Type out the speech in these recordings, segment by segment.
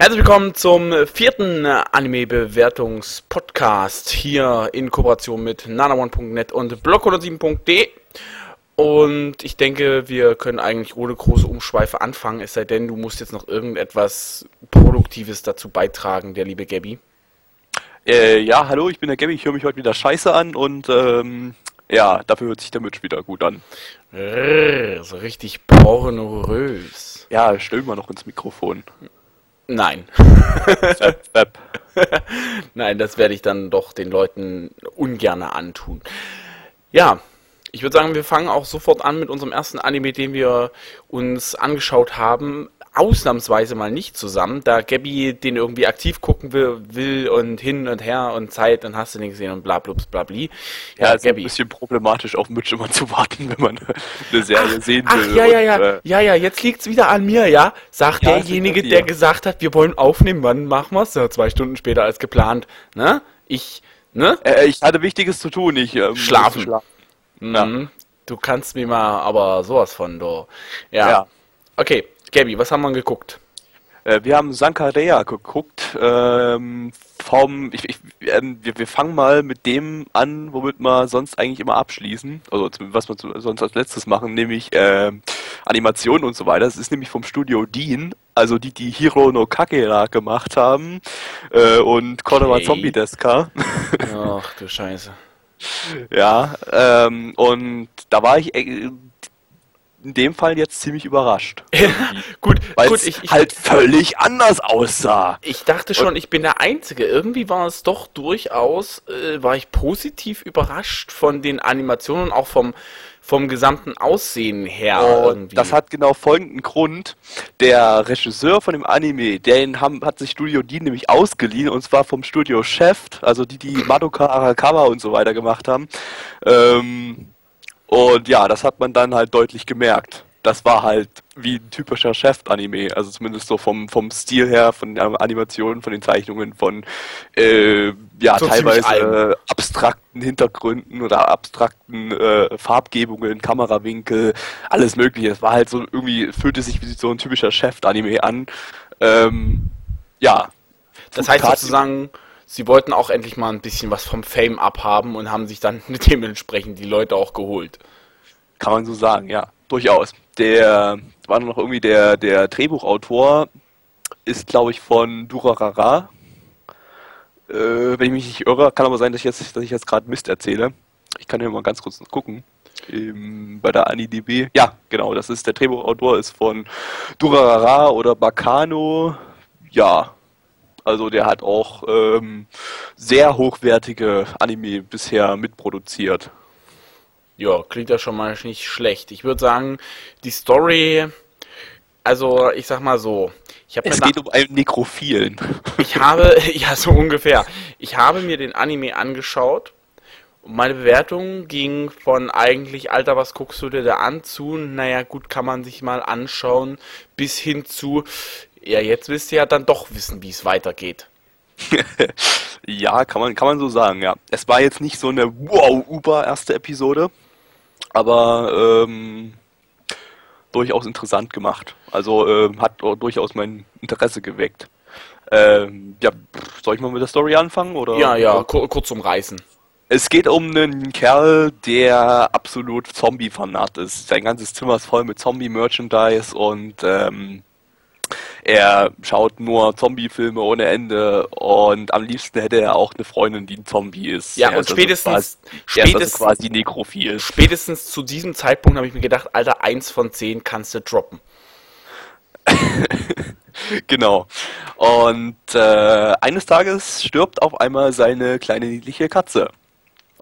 Herzlich willkommen zum vierten Anime-Bewertungs-Podcast hier in Kooperation mit nanaone.net und block107.de. Und ich denke, wir können eigentlich ohne große Umschweife anfangen, es sei denn, du musst jetzt noch irgendetwas Produktives dazu beitragen, der liebe Gabby. Äh, ja, hallo, ich bin der Gabby, ich höre mich heute wieder scheiße an und ähm, ja, dafür hört sich der Mitspieler gut an. Rrr, so richtig pornorös. Ja, stell mal noch ins Mikrofon. Nein. Web, Web. Nein, das werde ich dann doch den Leuten ungern antun. Ja, ich würde sagen, wir fangen auch sofort an mit unserem ersten Anime, den wir uns angeschaut haben. Ausnahmsweise mal nicht zusammen, da Gabby den irgendwie aktiv gucken will, will und hin und her und Zeit und hast du den gesehen und bla bla bla bli. Ja, ist ein bisschen problematisch auf Mitch immer zu warten, wenn man eine Serie ach, sehen ach, will. ja, ja, und, ja, äh, ja, ja, jetzt liegt's wieder an mir, ja, sagt Ja, derjenige, der gesagt hat, wir wollen aufnehmen, wann machen wir's? Ja, zwei Stunden später als geplant, ne? Ich, ne? äh, ich hatte Wichtiges zu tun, ich ähm, Schlafen. schlafen. Ja. Mhm. Du kannst mir mal aber sowas von, du. Ja. Ja. Okay, Gabby, was haben wir geguckt? Äh, wir haben Sankarea geguckt. Ähm, vom, ich, ich, ähm, wir, wir fangen mal mit dem an, womit wir sonst eigentlich immer abschließen. Also was wir sonst als letztes machen, nämlich ähm, Animationen und so weiter. Das ist nämlich vom Studio Dean, also die, die Hiro no Kakera gemacht haben äh, und Konoha Okay. Zombie Deska. Ach du Scheiße. ja, ähm, und da war ich äh, in dem Fall jetzt ziemlich überrascht. gut, Weil es ich, ich, halt völlig anders aussah. ich dachte schon, ich bin der Einzige. Irgendwie war es doch durchaus, äh, war ich positiv überrascht von den Animationen und auch vom, vom gesamten Aussehen her. Und irgendwie. das hat genau folgenden Grund. Der Regisseur von dem Anime, den haben, hat sich Studio Dean nämlich ausgeliehen, und zwar vom Studio Chef, also die, die Madoka Arakawa und so weiter gemacht haben. Ähm, und ja, das hat man dann halt deutlich gemerkt. Das war halt wie ein typischer Chef-Anime, also zumindest so vom, vom Stil her, von den Animationen, von den Zeichnungen, von äh, ja, So teilweise abstrakten Hintergründen oder abstrakten äh, Farbgebungen, Kamerawinkel, alles mögliche. Es war halt so irgendwie, fühlte sich wie so ein typischer Chef-Anime an. Ähm, ja. das heißt sozusagen, sie wollten auch endlich mal ein bisschen was vom Fame abhaben und haben sich dann dementsprechend die Leute auch geholt. Kann man so sagen, ja, durchaus. Der war noch irgendwie der, der Drehbuchautor, ist glaube ich von Durarara. Äh, wenn ich mich nicht irre, kann aber sein, dass ich jetzt, dass ich jetzt gerade Mist erzähle. Ich kann ja mal ganz kurz gucken. Ähm, bei der AniDB. Ja, genau, das ist der Drehbuchautor, ist von Durarara oder Bacano. Ja, also der hat auch ähm, sehr hochwertige Anime bisher mitproduziert. Ja, klingt ja schon mal nicht schlecht. Ich würde sagen, die Story, also ich sag mal so, ich habe Es geht um einen Nekrophilen. ich habe, ja so ungefähr, ich habe mir den Anime angeschaut und meine Bewertung ging von eigentlich, Alter, was guckst du dir da an zu, naja gut, kann man sich mal anschauen, bis hin zu, ja jetzt willst du ja dann doch wissen, wie es weitergeht. Ja, kann man, kann man so sagen, ja. Es war jetzt nicht so eine wow-uber erste Episode, aber ähm, durchaus interessant gemacht. Also ähm, hat durchaus mein Interesse geweckt. Ähm, ja, soll ich mal mit der Story anfangen? Oder? Ja, ja, kur kurz umreißen. Es geht um einen Kerl, der absolut Zombie-Fanat ist. Sein ganzes Zimmer ist voll mit Zombie-Merchandise und ähm, er schaut nur Zombie-Filme ohne Ende und am liebsten hätte er auch eine Freundin, die ein Zombie ist. Ja, Er und ist also spätestens- quasi, er ist also spätestens- quasi nekrophil. Spätestens zu diesem Zeitpunkt habe ich mir gedacht, Alter, eins von zehn kannst du droppen. Genau. Und äh, eines Tages stirbt auf einmal seine kleine niedliche Katze.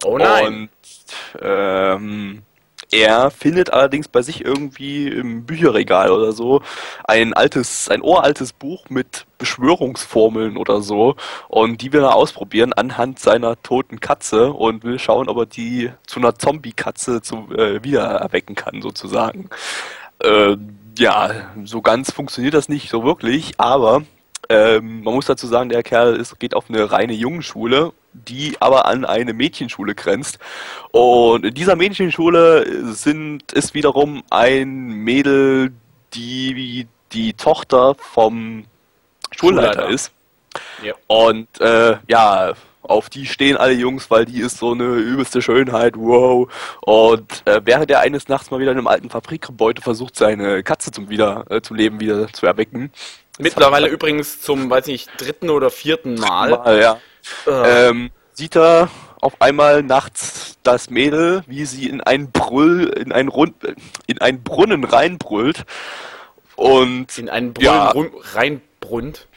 Oh nein. Und ähm, er findet allerdings bei sich irgendwie im Bücherregal oder so ein altes, ein uraltes Buch mit Beschwörungsformeln oder so. Und die will er ausprobieren anhand seiner toten Katze und will schauen, ob er die zu einer Zombie-Katze äh, wieder erwecken kann, sozusagen. Äh, ja, so ganz funktioniert das nicht so wirklich, aber ähm, man muss dazu sagen, der Kerl ist, geht auf eine reine Jungenschule, die aber an eine Mädchenschule grenzt. Und in dieser Mädchenschule sind, ist wiederum ein Mädel, die die Tochter vom Schulleiter, Schulleiter. ist. Ja. Und äh, ja, auf die stehen alle Jungs, weil die ist so eine übelste Schönheit, wow. Und äh, während er eines Nachts mal wieder in einem alten Fabrikgebäude versucht, seine Katze zum, wieder, äh, zum Leben wieder zu erwecken. Mittlerweile übrigens zum, weiß nicht, dritten oder vierten Mal. Mal, ja. Äh, ähm, sieht er auf einmal nachts das Mädel, wie sie in einen Brüll, in einen Rund, in einen Brunnen reinbrüllt. Und, in einen Brunnen ja. reinbrunnt.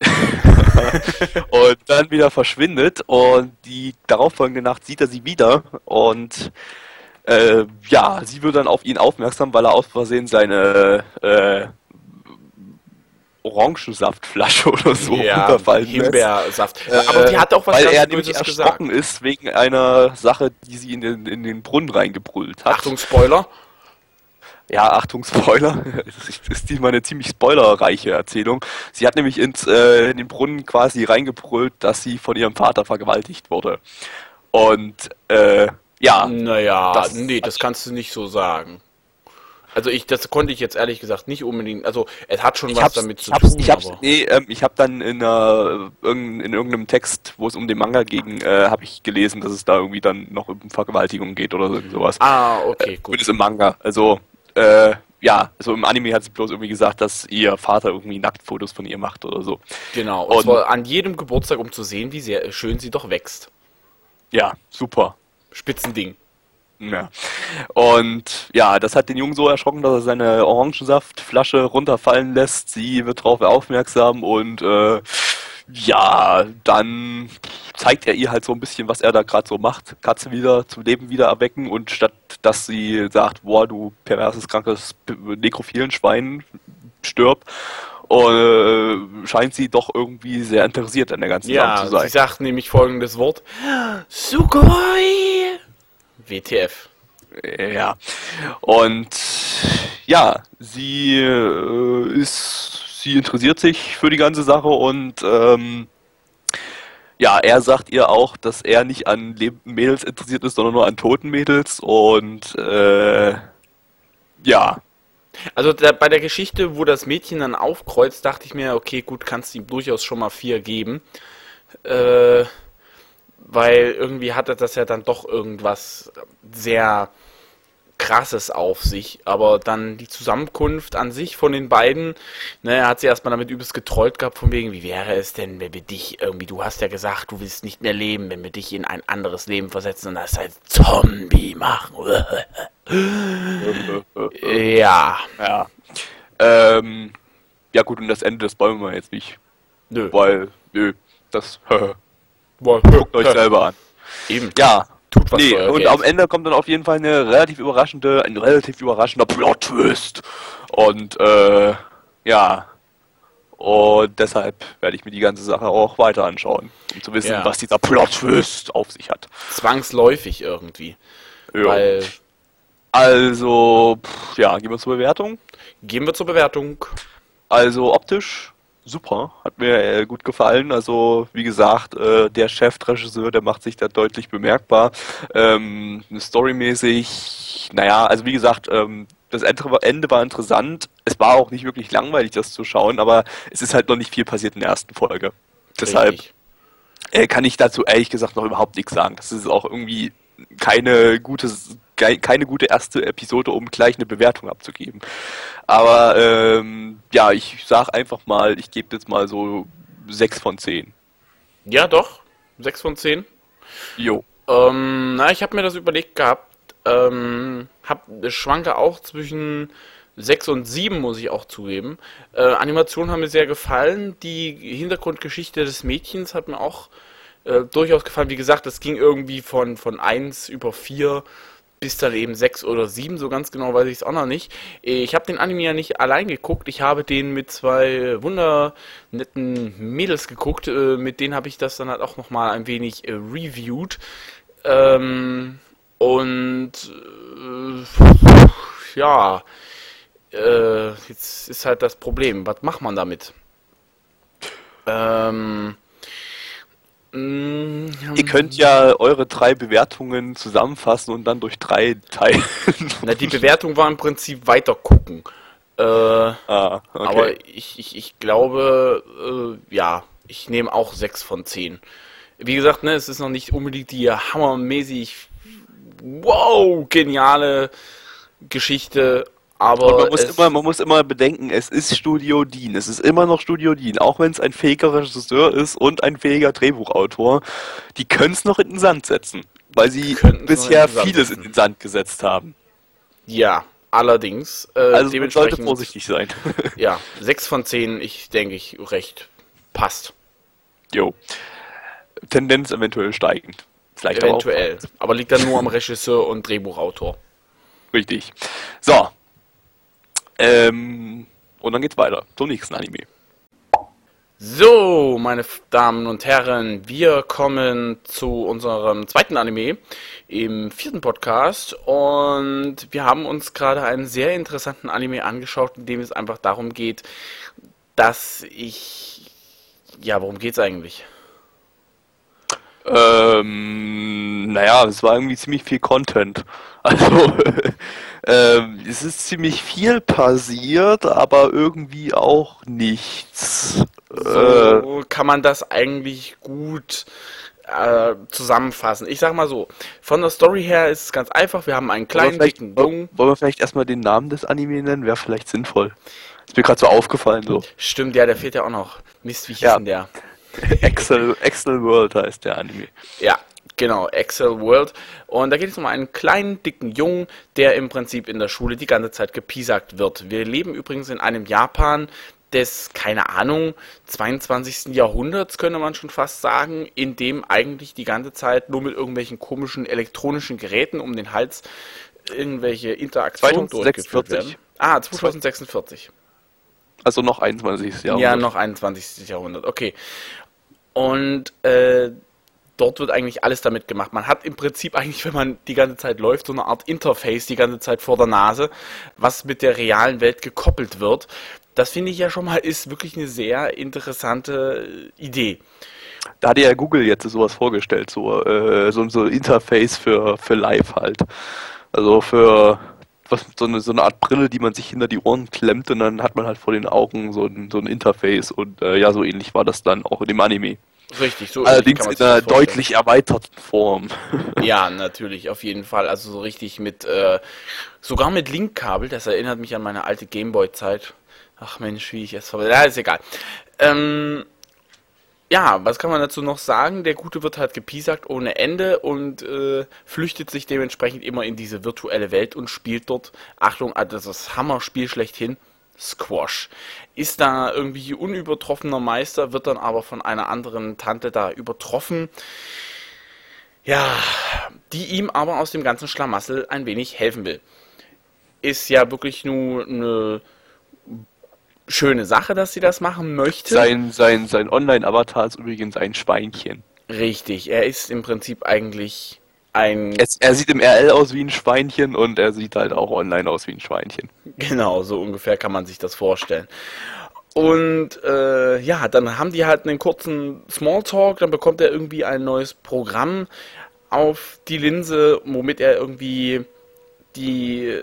und dann wieder verschwindet. Und die darauffolgende Nacht sieht er sie wieder. Und äh, ja, sie wird dann auf ihn aufmerksam, weil er aus Versehen seine äh, Orangensaftflasche oder so ja, runterfallen lässt. Himbeersaft. Äh, Aber die hat auch was weil er nämlich Böses gesagt. erschrocken ist wegen einer Sache, die sie in den, in den Brunnen reingebrüllt hat. Achtung, Spoiler. Ja, Achtung, Spoiler. Das ist- diesmal eine ziemlich spoilerreiche Erzählung. Sie hat nämlich ins, äh, in den Brunnen quasi reingebrüllt, dass sie von ihrem Vater vergewaltigt wurde. Und äh, ja, Naja, das- nee, das kannst du nicht so sagen. Also ich, das konnte ich jetzt ehrlich gesagt nicht unbedingt. Also es hat schon ich was damit zu tun, ich hab's, nee, ähm, ich hab dann in, einer, in irgendeinem Text, wo es um den Manga ging, äh, habe ich gelesen, dass es da irgendwie dann noch um Vergewaltigung geht oder sowas. ah, okay, gut. Zumindest im Manga. Also, äh, ja, also im Anime hat sie bloß irgendwie gesagt, dass ihr Vater irgendwie Nacktfotos von ihr macht oder so. Genau. Und Und- zwar an jedem Geburtstag, um zu sehen, wie sehr schön sie doch wächst. Ja, super. Spitzending. Ja. Und ja, das hat den Jungen so erschrocken, dass er seine Orangensaftflasche runterfallen lässt. Sie wird darauf aufmerksam und äh, ja, dann zeigt er ihr halt so ein bisschen, was er da gerade so macht. Katze wieder zum Leben wieder erwecken und statt dass sie sagt, boah, du perverses, krankes, nekrophilen Schwein, stirb, äh, scheint sie doch irgendwie sehr interessiert an der ganzen Ja, Sache zu sein. sie sagt nämlich folgendes Wort. Sugoi! WTF. Ja. Und ja, sie äh, ist, sie interessiert sich für die ganze Sache und ähm, ja, er sagt ihr auch, dass er nicht an lebenden Mädels interessiert ist, sondern nur an toten Mädels und äh, ja, Also da, bei der Geschichte, wo das Mädchen dann aufkreuzt, dachte ich mir, okay, gut, kannst du ihm durchaus schon mal vier geben. Äh, weil irgendwie hatte das ja dann doch irgendwas sehr krasses auf sich. Aber dann die Zusammenkunft an sich von den beiden, ne, er hat sie erstmal damit übelst getrollt gehabt, von wegen, wie wäre es denn, wenn wir dich irgendwie, du hast ja gesagt, du willst nicht mehr leben, wenn wir dich in ein anderes Leben versetzen und das als Zombie machen. ja, ja. Ähm, ja gut, und das Ende, das wollen wir jetzt nicht, nö. weil, nö, das guckt euch selber an. Eben. Ja, Tut was nee, für und Geld. am Ende kommt dann auf jeden Fall eine relativ überraschende, ein relativ überraschender Plot-Twist. Und äh, ja. Und deshalb werde ich mir die ganze Sache auch weiter anschauen, um zu wissen, Ja. was dieser Plot-Twist auf sich hat. Zwangsläufig irgendwie. Ja. Weil, Also, pff, ja, gehen wir zur Bewertung. gehen wir zur Bewertung. Also optisch super, hat mir äh, gut gefallen. Also wie gesagt, äh, der Chefregisseur, der macht sich da deutlich bemerkbar. Ähm, storymäßig, naja, also wie gesagt, ähm, das Ende war, interessant. Es war auch nicht wirklich langweilig, das zu schauen, aber es ist halt noch nicht viel passiert in der ersten Folge. Deshalb äh, kann ich dazu ehrlich gesagt noch überhaupt nichts sagen. Das ist auch irgendwie keine gute, keine gute erste Episode, um gleich eine Bewertung abzugeben. Aber ähm, ja, ich sag einfach mal, ich gebe jetzt mal so 6 von 10. Ja, doch. 6 von 10. Jo. Ähm, na, ich habe mir das überlegt gehabt. Ähm, hab, schwanke auch zwischen 6 und 7, muss ich auch zugeben. Äh, Animationen haben mir sehr gefallen. Die Hintergrundgeschichte des Mädchens hat mir auch äh, durchaus gefallen. Wie gesagt, es ging irgendwie von, von 1 über 4 bis dann eben 6 oder 7, so ganz genau weiß ich es auch noch nicht. Ich habe den Anime ja nicht allein geguckt, ich habe den mit zwei wundernetten Mädels geguckt, äh, mit denen habe ich das dann halt auch nochmal ein wenig äh, reviewed. Ähm, und äh, ja, äh, jetzt ist halt das Problem, was macht man damit? Ähm, Ihr könnt ja eure drei Bewertungen zusammenfassen und dann durch drei teilen. Na, die Bewertung war im Prinzip weiter gucken. Äh, ah, okay. Aber ich, ich, ich glaube, äh, ja, ich nehme auch 6 von 10. Wie gesagt, ne, es ist noch nicht unbedingt die hammermäßig wow, geniale Geschichte, aber man muss, immer, man muss immer bedenken, es ist Studio Dean. Es ist immer noch Studio Dean. Auch wenn es ein fähiger Regisseur ist und ein fähiger Drehbuchautor. Die können es noch in den Sand setzen. Weil sie bisher in vieles setzen. in den Sand gesetzt haben. Ja, allerdings. Äh, also man sollte vorsichtig sein. ja, 6 von 10, ich denke ich, recht passt. Jo. Tendenz eventuell steigend. Vielleicht eventuell. Aber, aber liegt dann nur am Regisseur und Drehbuchautor. Richtig. So, ähm, und dann geht's weiter zum nächsten Anime. So, meine Damen und Herren, wir kommen zu unserem zweiten Anime im vierten Podcast und wir haben uns gerade einen sehr interessanten Anime angeschaut, in dem es einfach darum geht, dass ich... Ja, worum geht's eigentlich? Ähm, naja, es war irgendwie ziemlich viel Content. Also, ähm, es ist ziemlich viel passiert, aber irgendwie auch nichts. So äh, kann man das eigentlich gut äh, zusammenfassen. Ich sag mal so, von der Story her ist es ganz einfach. Wir haben einen kleinen, dicken Jungen. Wollen wir vielleicht erstmal den Namen des Anime nennen? Wäre vielleicht sinnvoll. Ist mir gerade so aufgefallen so. Stimmt, ja, der fehlt ja auch noch. Mist, wie hieß ja. denn der? Excel, Excel World heißt der Anime. Ja, genau, Excel World. Und da geht es um einen kleinen, dicken Jungen, der im Prinzip in der Schule die ganze Zeit gepiesackt wird. Wir leben übrigens in einem Japan des, keine Ahnung, 22. Jahrhunderts, könnte man schon fast sagen, in dem eigentlich die ganze Zeit nur mit irgendwelchen komischen elektronischen Geräten um den Hals irgendwelche Interaktionen durchgeführt werden. Ah, 2046. Also noch 21. Jahrhundert. Ja, noch 21. Jahrhundert, okay. Und äh, dort wird eigentlich alles damit gemacht. Man hat im Prinzip eigentlich, wenn man die ganze Zeit läuft, so eine Art Interface die ganze Zeit vor der Nase, was mit der realen Welt gekoppelt wird. Das finde ich ja schon mal ist wirklich eine sehr interessante Idee. Da hat ja Google jetzt sowas vorgestellt, so, äh, so, so ein Interface für, für Live halt. Also für was, so, eine, so eine Art Brille, die man sich hinter die Ohren klemmt und dann hat man halt vor den Augen so ein, so ein Interface und äh, ja, so ähnlich war das dann auch in dem Anime. Richtig, so Allerdings in einer deutlich erweiterten Form. Ja, natürlich, auf jeden Fall. Also so richtig mit, äh, sogar mit Linkkabel, das erinnert mich an meine alte Gameboy-Zeit. Ach Mensch, wie ich es verwende. Ja, ist egal. Ähm, ja, was kann man dazu noch sagen? Der Gute wird halt gepiesackt ohne Ende und äh, flüchtet sich dementsprechend immer in diese virtuelle Welt und spielt dort, Achtung, also das Hammer-Spiel schlechthin, Squash. Ist da irgendwie unübertroffener Meister, wird dann aber von einer anderen Tante da übertroffen. Ja, die ihm aber aus dem ganzen Schlamassel ein wenig helfen will. Ist ja wirklich nur eine schöne Sache, dass sie das machen möchte. Sein, sein, sein Online-Avatar ist übrigens ein Schweinchen. Richtig, er ist im Prinzip eigentlich ein. Es, er sieht im RL aus wie ein Schweinchen und er sieht halt auch online aus wie ein Schweinchen. Genau, so ungefähr kann man sich das vorstellen. Und äh, ja, dann haben die halt einen kurzen Smalltalk, dann bekommt er irgendwie ein neues Programm auf die Linse, womit er irgendwie die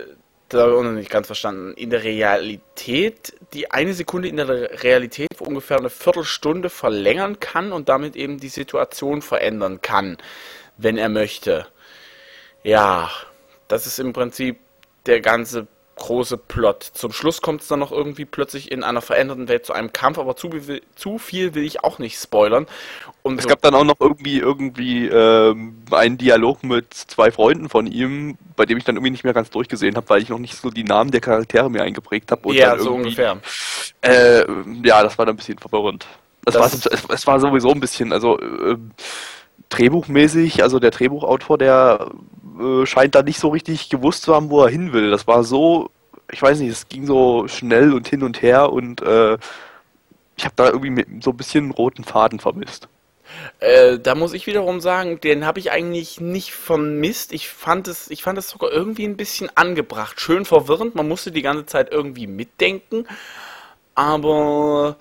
habe ich noch nicht ganz verstanden. In der Realität, die eine Sekunde in der Realität ungefähr eine Viertelstunde verlängern kann und damit eben die Situation verändern kann, wenn er möchte. Ja, das ist im Prinzip der ganze große Plot. Zum Schluss kommt es dann noch irgendwie plötzlich in einer veränderten Welt zu einem Kampf, aber zu, zu viel will ich auch nicht spoilern. Und es so gab dann auch noch irgendwie irgendwie ähm, einen Dialog mit zwei Freunden von ihm, bei dem ich dann irgendwie nicht mehr ganz durchgesehen habe, weil ich noch nicht so die Namen der Charaktere mir eingeprägt habe. Ja, so ungefähr. Äh, ja, das war dann ein bisschen verwirrend. Das, das war, es, es, war sowieso ein bisschen, also äh, drehbuchmäßig, also der Drehbuchautor, der äh, scheint da nicht so richtig gewusst zu haben, wo er hin will. Das war so, ich weiß nicht, es ging so schnell und hin und her und äh, ich habe da irgendwie so ein bisschen roten Faden vermisst. Äh, da muss ich wiederum sagen, den habe ich eigentlich nicht vermisst. Ich fand es, ich fand es sogar irgendwie ein bisschen angebracht, schön verwirrend. Man musste die ganze Zeit irgendwie mitdenken, aber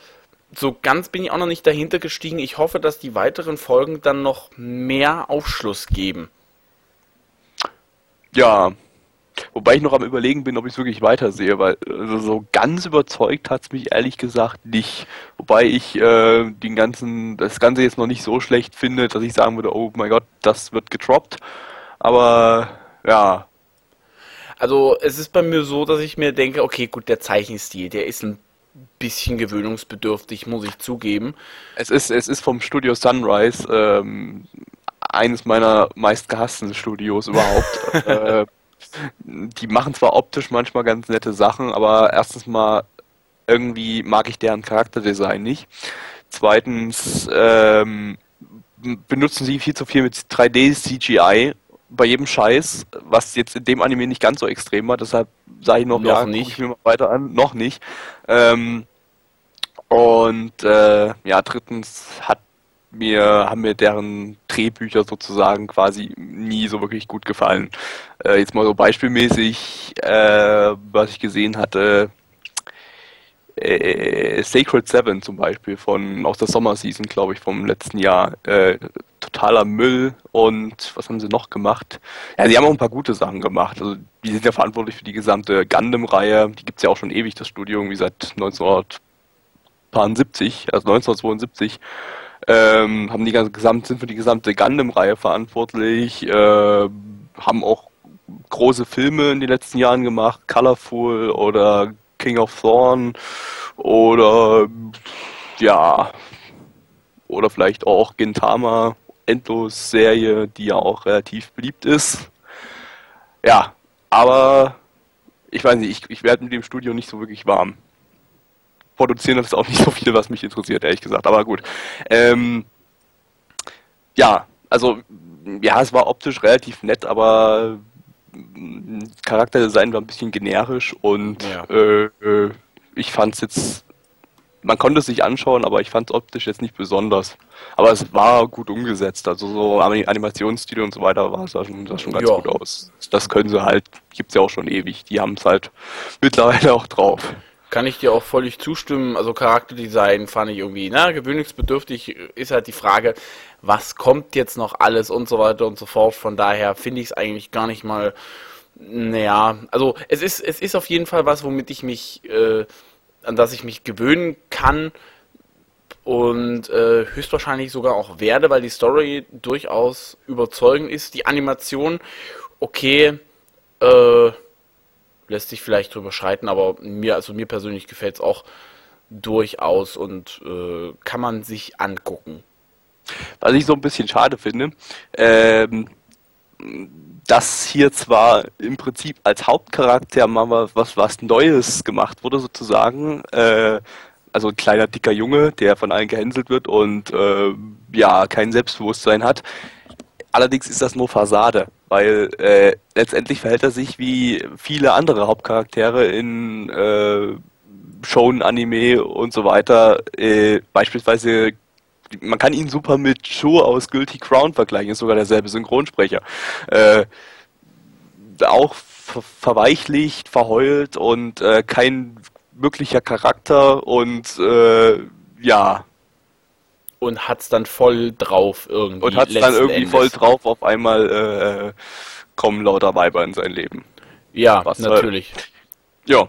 so ganz bin ich auch noch nicht dahinter gestiegen. Ich hoffe, dass die weiteren Folgen dann noch mehr Aufschluss geben. Ja, Wobei ich noch am überlegen bin, ob ich es wirklich weitersehe, weil also so ganz überzeugt hat es mich ehrlich gesagt nicht. Wobei ich äh, den ganzen, das Ganze jetzt noch nicht so schlecht finde, dass ich sagen würde, oh mein Gott, das wird getroppt. Aber ja. Also es ist bei mir so, dass ich mir denke, okay, gut, der Zeichenstil, der ist ein bisschen gewöhnungsbedürftig, muss ich zugeben. Es ist, es ist vom Studio Sunrise ähm, eines meiner meistgehassten Studios überhaupt. äh, die machen zwar optisch manchmal ganz nette Sachen, aber erstens mal irgendwie mag ich deren Charakterdesign nicht. Zweitens ähm, benutzen sie viel zu viel mit 3D CGI bei jedem Scheiß, was jetzt in dem Anime nicht ganz so extrem war. Deshalb sage ich noch, noch ja, nicht. ich mir mal weiter an. Noch nicht. Ähm, und äh, ja, drittens hat mir, haben mir deren Drehbücher sozusagen quasi nie so wirklich gut gefallen. Äh, jetzt mal so beispielmäßig, äh, was ich gesehen hatte, äh, Sacred Seven zum Beispiel von aus der Sommerseason, glaube ich, vom letzten Jahr. Äh, totaler Müll und was haben sie noch gemacht? Ja, sie haben auch ein paar gute Sachen gemacht. Also die sind ja verantwortlich für die gesamte Gundam-Reihe. Die gibt es ja auch schon ewig, das Studio, irgendwie seit 1972, also 1972 ähm, haben die gesamt, sind für die gesamte Gundam-Reihe verantwortlich, äh, haben auch große Filme in den letzten Jahren gemacht, Colorful oder King of Thorn oder ja, oder vielleicht auch Gintama, Endlos-Serie, die ja auch relativ beliebt ist. Ja, aber ich weiß nicht, ich, ich werde mit dem Studio nicht so wirklich warm produzieren das ist auch nicht so viel, was mich interessiert, ehrlich gesagt. Aber gut. Ähm, ja, also ja, es war optisch relativ nett, aber Charakterdesign war ein bisschen generisch und ja. äh, äh, ich fand es jetzt, man konnte es sich anschauen, aber ich fand es optisch jetzt nicht besonders. Aber es war gut umgesetzt, also so Animationsstil und so weiter war es sah schon, sah schon ganz ja. gut aus. Das können sie halt, gibt es ja auch schon ewig, die haben es halt mittlerweile auch drauf. Kann ich dir auch völlig zustimmen. Also Charakterdesign fand ich irgendwie, na, gewöhnungsbedürftig ist halt die Frage, was kommt jetzt noch alles und so weiter und so fort. Von daher finde ich es eigentlich gar nicht mal, naja, also es ist, es ist auf jeden Fall was, womit ich mich, äh, an das ich mich gewöhnen kann und äh, höchstwahrscheinlich sogar auch werde, weil die Story durchaus überzeugend ist. Die Animation, okay, äh, lässt sich vielleicht drüber schreiten, aber mir, also mir persönlich gefällt es auch durchaus und äh, kann man sich angucken. Was ich so ein bisschen schade finde, ähm, dass hier zwar im Prinzip als Hauptcharakter mal was, was Neues gemacht wurde, sozusagen, äh, also ein kleiner dicker Junge, der von allen gehänselt wird und äh, ja, kein Selbstbewusstsein hat. Allerdings ist das nur Fassade weil äh, letztendlich verhält er sich wie viele andere Hauptcharaktere in äh, Shonen, Anime und so weiter. Äh, beispielsweise, man kann ihn super mit Shu aus Guilty Crown vergleichen, ist sogar derselbe Synchronsprecher. Äh, auch ver verweichlicht, verheult und äh, kein wirklicher Charakter und äh, ja, und hat es dann voll drauf irgendwie. Und hat es dann irgendwie Endes. voll drauf, auf einmal äh, kommen lauter Weiber in sein Leben. Ja, Was natürlich. Halt, ja.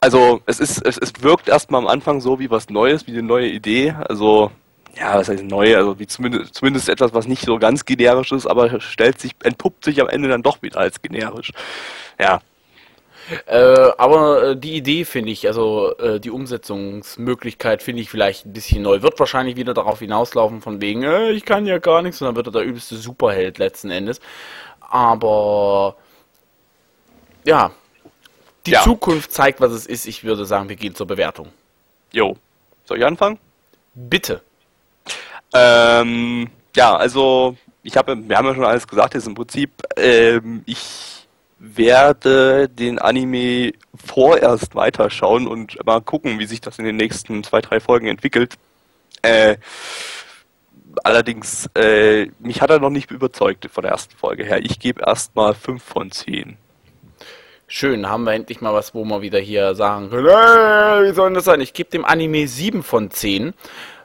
Also es ist, es, es wirkt erstmal am Anfang so wie was Neues, wie eine neue Idee. Also, ja, was heißt neu? Also wie zumindest, zumindest etwas, was nicht so ganz generisch ist, aber stellt sich, entpuppt sich am Ende dann doch wieder als generisch. Ja, äh, aber äh, die Idee finde ich, also äh, die Umsetzungsmöglichkeit finde ich vielleicht ein bisschen neu. Wird wahrscheinlich wieder darauf hinauslaufen, von wegen, äh, ich kann ja gar nichts, und dann wird er der übelste Superheld letzten Endes. Aber ja, die ja. Zukunft zeigt, was es ist. Ich würde sagen, wir gehen zur Bewertung. Jo. Soll ich anfangen? Bitte. Ähm, ja, also ich habe, wir haben ja schon alles gesagt, jetzt im Prinzip, ähm, ich werde den Anime vorerst weiterschauen und mal gucken, wie sich das in den nächsten zwei, drei Folgen entwickelt. Äh, allerdings, äh, mich hat er noch nicht überzeugt von der ersten Folge her. Ich gebe erstmal 5 von 10. Schön, haben wir endlich mal was, wo wir wieder hier sagen können, äh, wie soll das sein? Ich gebe dem Anime 7 von 10.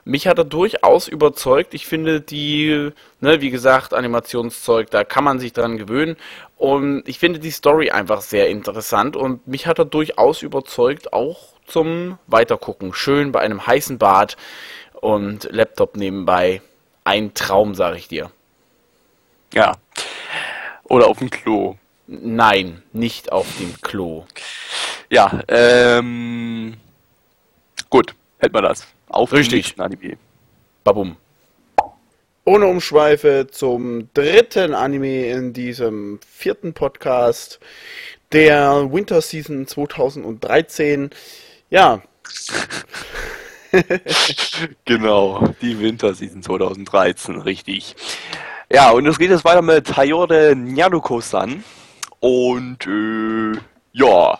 Mich hat er durchaus überzeugt. Ich finde die, ne, wie gesagt, Animationszeug, da kann man sich dran gewöhnen. Und ich finde die Story einfach sehr interessant und mich hat er durchaus überzeugt, auch zum Weitergucken. Schön bei einem heißen Bad und Laptop nebenbei. Ein Traum, sag ich dir. Ja. Oder auf dem Klo. Nein, nicht auf dem Klo. Ja, ähm. Gut, hätten wir das. Auf den Richtig. nächsten Anime. Babum. Ohne Umschweife zum dritten Anime in diesem vierten Podcast der Winter Season 2013. Ja, Genau, die Winterseason 2013, richtig. Ja, und es geht jetzt weiter mit Hayore Nyanuko-san. Und, äh, ja,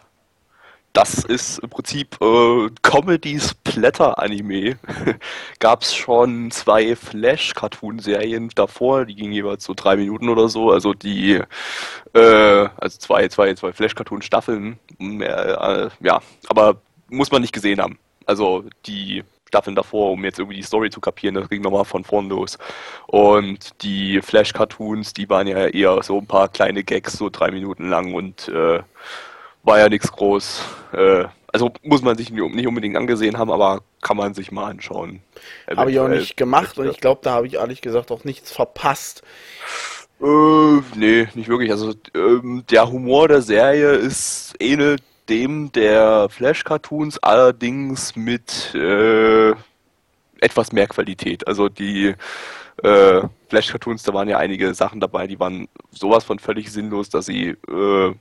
das ist im Prinzip äh, Comedy-Splatter-Anime. Gab's schon zwei Flash-Cartoon-Serien davor, die gingen jeweils so drei Minuten oder so. Also die, äh, also zwei, zwei, zwei Flash-Cartoon-Staffeln. Äh, ja, aber muss man nicht gesehen haben. Also die Staffeln davor, um jetzt irgendwie die Story zu kapieren, das ging nochmal von vorn los. Und die Flash-Cartoons, die waren ja eher so ein paar kleine Gags, so drei Minuten lang und äh, war ja nichts groß. Äh, also muss man sich nicht unbedingt angesehen haben, aber kann man sich mal anschauen. habe ich auch nicht gemacht und ich glaube, da habe ich ehrlich gesagt auch nichts verpasst. Äh, nee, nicht wirklich. Also ähm, der Humor der Serie ist ähnelt dem der Flash-Cartoons, allerdings mit äh, etwas mehr Qualität. Also die äh, Flash-Cartoons, da waren ja einige Sachen dabei, die waren sowas von völlig sinnlos, dass sie, äh,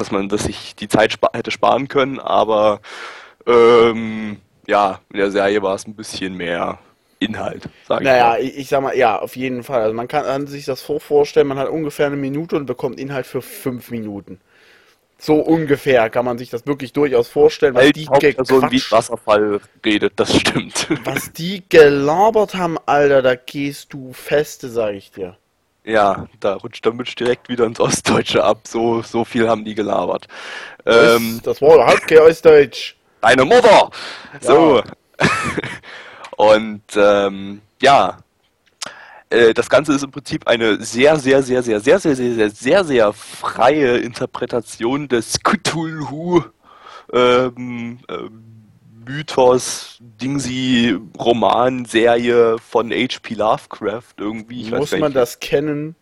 dass man, dass sich die Zeit spa hätte sparen können, aber ähm, ja, in der Serie war es ein bisschen mehr Inhalt, sage ich Naja, mal. ich, ich sag mal, ja, auf jeden Fall. Also man kann, sich das so vorstellen, man hat ungefähr eine Minute und bekommt Inhalt für fünf Minuten. So ungefähr kann man sich das wirklich durchaus vorstellen, was Weil die Hauptperson wie Wasserfall redet, das stimmt. was die gelabert haben, Alter, da gehst du feste, sag ich dir. Ja, da rutscht der Mitch direkt wieder ins Ostdeutsche ab. So, so viel haben die gelabert. Das, Ähm, das war überhaupt kein Ostdeutsch. deine Mutter! So. Und ähm, ja, äh, das Ganze ist im Prinzip eine sehr, sehr, sehr, sehr, sehr, sehr, sehr, sehr, sehr, sehr freie Interpretation des Cthulhu ähm, ähm, Mythos, Dingsy, Roman, Serie von H.P. Lovecraft irgendwie. Ich Muss man das kennen?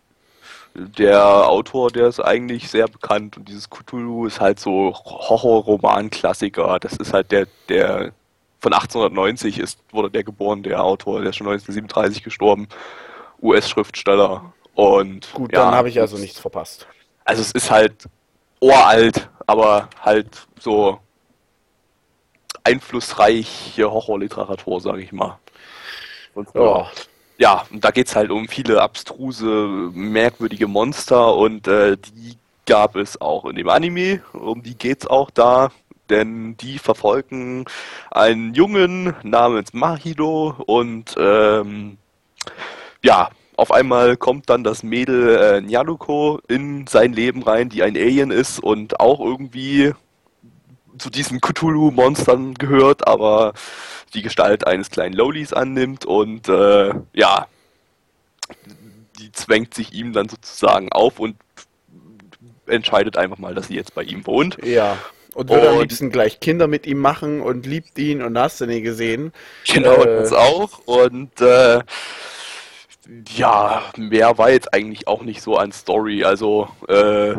der Autor, der ist eigentlich sehr bekannt und dieses Cthulhu ist halt so Horror-Roman-Klassiker. Das ist halt der, der von 1890 ist, wurde der geboren, der Autor, der ist schon 1937 gestorben, US-Schriftsteller. Und Gut, ja, dann habe ich also nichts verpasst. Also es ist halt uralt, aber halt so einflussreiche Horrorliteratur, sage ich mal. Und, Ja. ja, und da geht's halt um viele abstruse, merkwürdige Monster und äh, die gab es auch in dem Anime. Um die geht's auch da, denn die verfolgen einen Jungen namens Mahiro und ähm, ja, auf einmal kommt dann das Mädel äh, Nyanuko in sein Leben rein, die ein Alien ist und auch irgendwie zu diesen Cthulhu-Monstern gehört, aber die Gestalt eines kleinen Lolis annimmt und äh, ja, die zwängt sich ihm dann sozusagen auf und entscheidet einfach mal, dass sie jetzt bei ihm wohnt. Ja. Und würde am Und- liebsten gleich Kinder mit ihm machen und liebt ihn und hast du nie gesehen. Genau, Äh. das auch. Und äh, ja, mehr war jetzt eigentlich auch nicht so an Story. Also äh,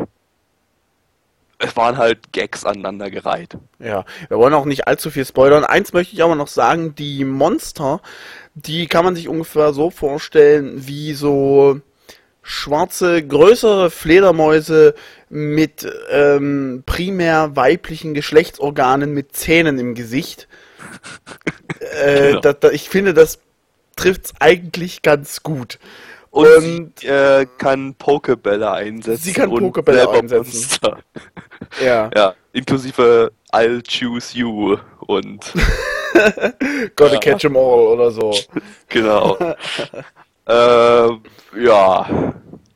es waren halt Gags aneinandergereiht. Ja, wir wollen auch nicht allzu viel spoilern. Eins möchte ich aber noch sagen, die Monster, die kann man sich ungefähr so vorstellen wie so schwarze, größere Fledermäuse mit ähm, primär weiblichen Geschlechtsorganen mit Zähnen im Gesicht. Äh, Genau. da, da, ich finde, das trifft's eigentlich ganz gut. Und, Und- sie äh, kann Pokebälle einsetzen. Sie kann Pokebälle einsetzen. Ja, Ja, inklusive I'll choose you und gotta Ja. catch 'em all oder so. genau. ähm, ja,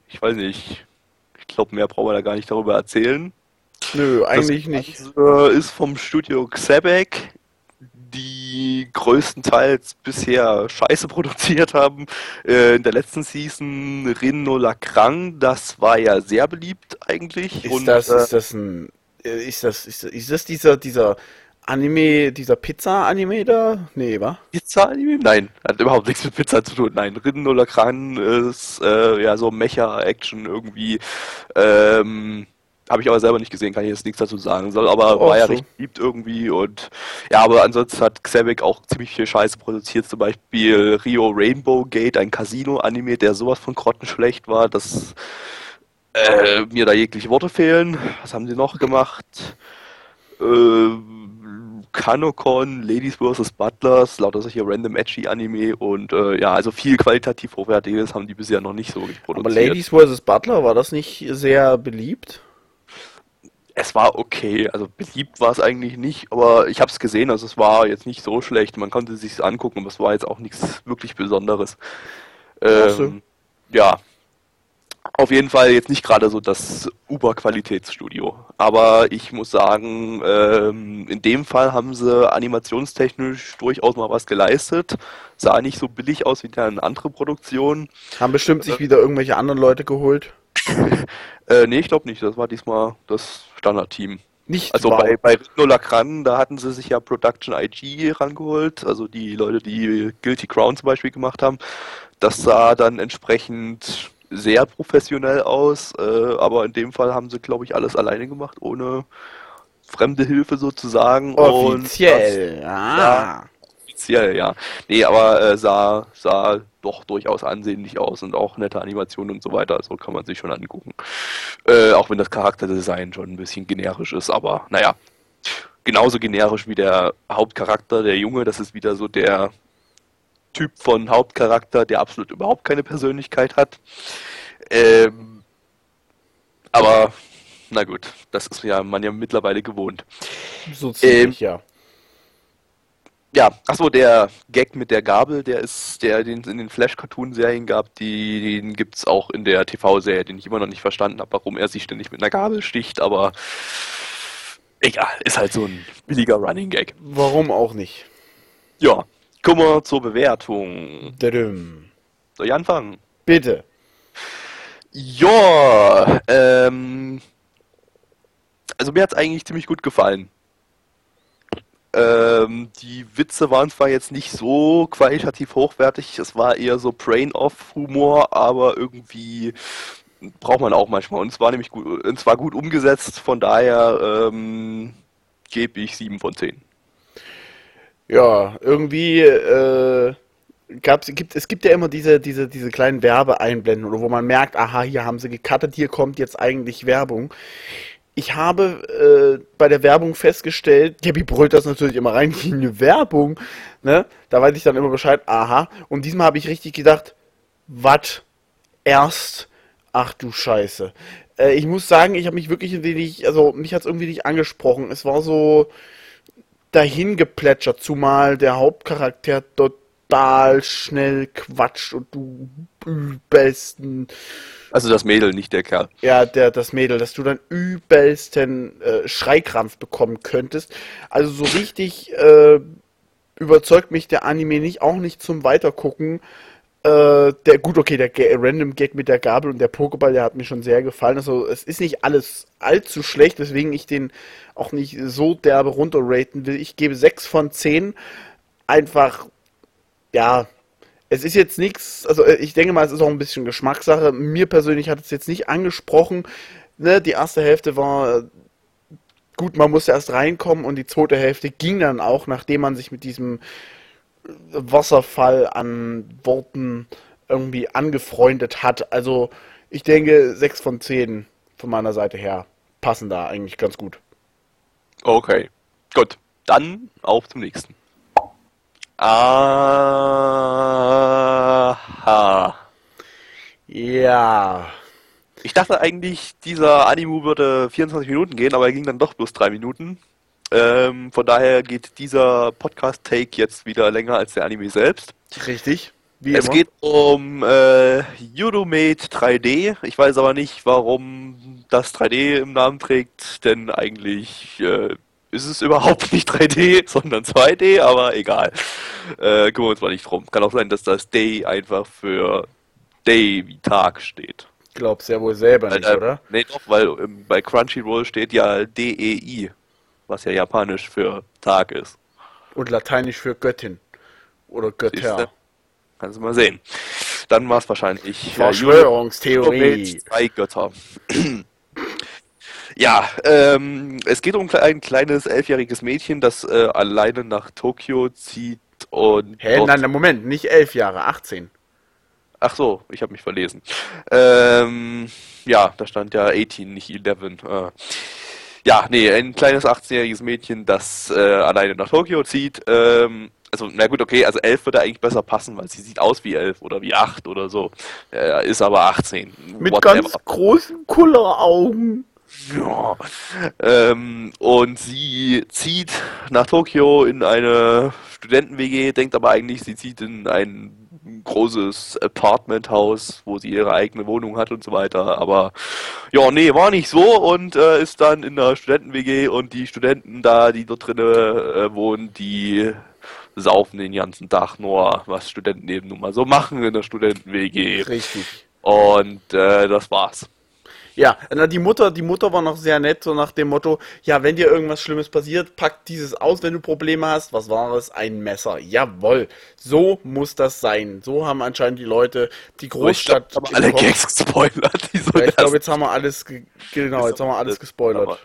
ich weiß nicht. Ich glaube, mehr brauchen wir da gar nicht darüber erzählen. Nö, eigentlich das nicht. Ist vom Studio Xebec, die größtenteils bisher Scheiße produziert haben. Äh, in der letzten Season Rino Lacrang, das war ja sehr beliebt eigentlich. Ist Und, das, äh, ist das ein, äh, ist das, ist, ist das dieser, dieser Anime, dieser Pizza-Anime da? Nee, wa? Pizza-Anime? Nein, hat überhaupt nichts mit Pizza zu tun. Nein, Rin Lacran ist äh, ja so Mecha-Action irgendwie. Ähm, habe ich aber selber nicht gesehen, kann ich jetzt nichts dazu sagen. Soll aber Ach war ja so. recht beliebt irgendwie und ja, aber ansonsten hat Xebec auch ziemlich viel Scheiße produziert. Zum Beispiel Rio Rainbow Gate, ein Casino-Anime, der sowas von grottenschlecht war, dass äh, mir da jegliche Worte fehlen. Was haben sie noch gemacht? Äh, Kanokon, Ladies vs. Butlers, lauter solche random edgy Anime und äh, ja, also viel qualitativ hochwertiges haben die bisher noch nicht so wirklich Aber produziert. Ladies vs. Butler, war das nicht sehr beliebt? Es war okay, also beliebt war es eigentlich nicht, aber ich habe es gesehen, also es war jetzt nicht so schlecht. Man konnte es sich angucken, aber es war jetzt auch nichts wirklich Besonderes. Ähm, ja, auf jeden Fall jetzt nicht gerade so das Uber-Qualitätsstudio. Aber ich muss sagen, ähm, in dem Fall haben sie animationstechnisch durchaus mal was geleistet. Sah nicht so billig aus wie dann andere Produktionen. Haben bestimmt sich wieder irgendwelche anderen Leute geholt. Äh, nee, ich glaube nicht. Das war diesmal das Standardteam. Nicht Also wow. bei, bei Rino Lacran, da hatten sie sich ja Production IG rangeholt, also die Leute, die Guilty Crown zum Beispiel gemacht haben. Das sah dann entsprechend sehr professionell aus, äh, aber in dem Fall haben sie, glaube ich, alles alleine gemacht, ohne fremde Hilfe sozusagen. Offiziell. Und ah. Ja. Das, offiziell, ja. Nee, aber äh, sah, sah doch durchaus ansehnlich aus und auch nette Animationen und so weiter, also kann man sich schon angucken. Äh, auch wenn das Charakterdesign schon ein bisschen generisch ist, aber naja, genauso generisch wie der Hauptcharakter, der Junge, das ist wieder so der Typ von Hauptcharakter, der absolut überhaupt keine Persönlichkeit hat. Ähm, aber na gut, das ist ja man ja mittlerweile gewohnt. So ziemlich, ja. Ja, achso, der Gag mit der Gabel, der ist, der den es in den Flash-Cartoon-Serien gab, die, den gibt's auch in der TV-Serie, den ich immer noch nicht verstanden habe, warum er sich ständig mit einer Gabel sticht, aber egal, ist halt so ein billiger Running Gag. Warum auch nicht? Ja, kommen wir zur Bewertung. Dadum. Soll ich anfangen? Bitte. Ja, ähm, also mir hat's eigentlich ziemlich gut gefallen. Ähm, die Witze waren zwar jetzt nicht so qualitativ hochwertig, es war eher so Brain-Off-Humor, aber irgendwie braucht man auch manchmal. Und es war nämlich gut, und zwar gut umgesetzt, von daher ähm, gebe ich 7 von 10. Ja, irgendwie äh, gab's, gibt, es gibt ja immer diese, diese, diese kleinen Werbeeinblenden, wo man merkt, aha, hier haben sie gecuttet, hier kommt jetzt eigentlich Werbung. Ich habe äh, bei der Werbung festgestellt, Gabby brüllt das natürlich immer rein, wie eine Werbung, ne? Da weiß ich dann immer Bescheid, aha. Und diesmal habe ich richtig gedacht, wat? Erst? Ach du Scheiße. Äh, ich muss sagen, ich habe mich wirklich ein wenig, also mich hat es irgendwie nicht angesprochen. Es war so dahin geplätschert, zumal der Hauptcharakter total schnell quatscht und du übelsten, Also das Mädel, nicht der Kerl. ja, der, das Mädel, dass du dann übelsten äh, Schreikrampf bekommen könntest. Also so richtig äh, überzeugt mich der Anime nicht, auch nicht zum Weitergucken. Äh, der, gut, okay, der Ga Random Gag mit der Gabel und der Pokéball, der hat mir schon sehr gefallen. Also, es ist nicht alles allzu schlecht, weswegen ich den auch nicht so derbe runterraten will. Ich gebe 6 von 10. Einfach, ja, es ist jetzt nichts, also äh, ich denke mal, es ist auch ein bisschen Geschmackssache. Mir persönlich hat es jetzt nicht angesprochen. Ne, die erste Hälfte war äh, gut, man musste erst reinkommen und die zweite Hälfte ging dann auch, nachdem man sich mit diesem Wasserfall an Worten irgendwie angefreundet hat. Also ich denke, 6 von 10 von meiner Seite her passen da eigentlich ganz gut. Okay, gut. Dann auf zum nächsten. Aha. Ja. Ich dachte eigentlich, dieser Anime würde 24 Minuten gehen, aber er ging dann doch bloß 3 Minuten. Ähm, von daher geht dieser Podcast-Take jetzt wieder länger als der Anime selbst. Richtig. Wie Es immer. geht um äh, Euromate 3D. Ich weiß aber nicht, warum das 3D im Namen trägt, denn eigentlich äh, ist es überhaupt nicht 3D, sondern 2D, aber egal. Äh, kümmern wir uns mal nicht drum. Kann auch sein, dass das Day einfach für Day wie Tag steht. Glaubst ja wohl selber nicht, äh, oder? Nee, doch, weil ähm, bei Crunchyroll steht ja DEI, was ja japanisch für Tag ist. Und lateinisch für Göttin. Oder? Götter. Kannst du mal sehen. Dann war es wahrscheinlich äh, Verschwörungstheorie. Zwei Götter. ja, ähm, es geht um ein kleines elfjähriges Mädchen, das äh, alleine nach Tokio zieht und. Hä? dort- Nein, Moment, nicht elf Jahre, 18. Ach so, ich habe mich verlesen. Ähm, ja, da stand ja 18, nicht 11. Äh, ja, nee, ein kleines 18-jähriges Mädchen, das äh, alleine nach Tokio zieht. Ähm, also, na gut, okay, also 11 würde eigentlich besser passen, weil sie sieht aus wie 11 oder wie 8 oder so. Äh, ist aber 18. Mit Whatever. ganz großen Kulleraugen. Ja. Ähm, und sie zieht nach Tokio in eine Studenten-WG, denkt aber eigentlich, sie zieht in ein großes Apartmenthaus, wo sie ihre eigene Wohnung hat und so weiter. Aber ja, nee, war nicht so und äh, ist dann in der Studenten-WG und die Studenten da, die dort drinnen äh, wohnen, die saufen den ganzen Tag nur, was Studenten eben nun mal so machen in der Studenten-WG. Richtig. Und äh, das war's. Ja, na, die Mutter, die Mutter war noch sehr nett, so nach dem Motto, ja, wenn dir irgendwas Schlimmes passiert, pack dieses aus, wenn du Probleme hast. Was war es? Ein Messer. Jawohl. So muss das sein. So haben anscheinend die Leute die Großstadt. Ich glaub, im alle. Gags gespoilert. Ja, ich das- glaube, jetzt haben wir alles, ge genau, jetzt haben wir alles gespoilert. Aber-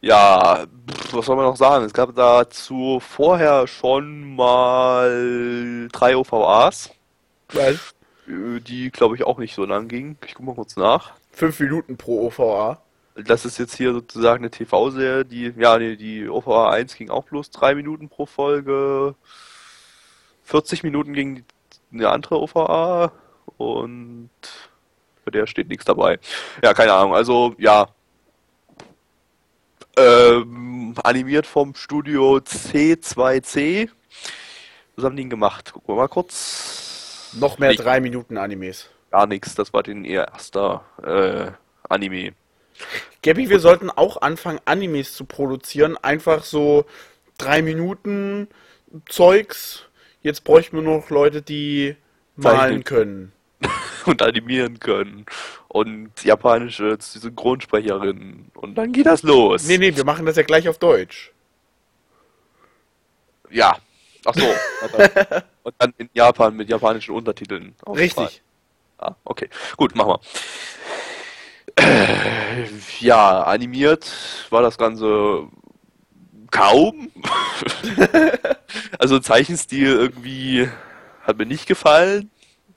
Ja, was soll man noch sagen? Es gab dazu vorher schon mal drei OVAs, Weil äh, die glaube ich auch nicht so lang gingen. Ich guck mal kurz nach. Fünf Minuten pro OVA. Das ist jetzt hier sozusagen eine TV-Serie, die, ja, nee, die OVA 1 ging auch bloß drei Minuten pro Folge. 40 Minuten ging die- eine andere OVA und bei der steht nichts dabei. Ja, keine Ahnung. Also, ja. Ähm, animiert vom Studio C2C. Was haben die denn gemacht? Gucken wir mal kurz. Noch mehr Nicht- drei Minuten Animes. Gar nichts. Das war den ihr erster äh, Anime. Gabby, wir sollten auch anfangen, Animes zu produzieren. Einfach so drei Minuten Zeugs. Jetzt bräuchten wir noch Leute, die malen können. und animieren können und japanische Synchronsprecherinnen und dann geht das los. Nee, nee, wir machen das ja gleich auf Deutsch. Ja. Ach so. und dann in Japan mit japanischen Untertiteln. Richtig. Ah, okay. Gut, machen wir. Äh, ja, animiert war das Ganze kaum. also Zeichenstil irgendwie hat mir nicht gefallen.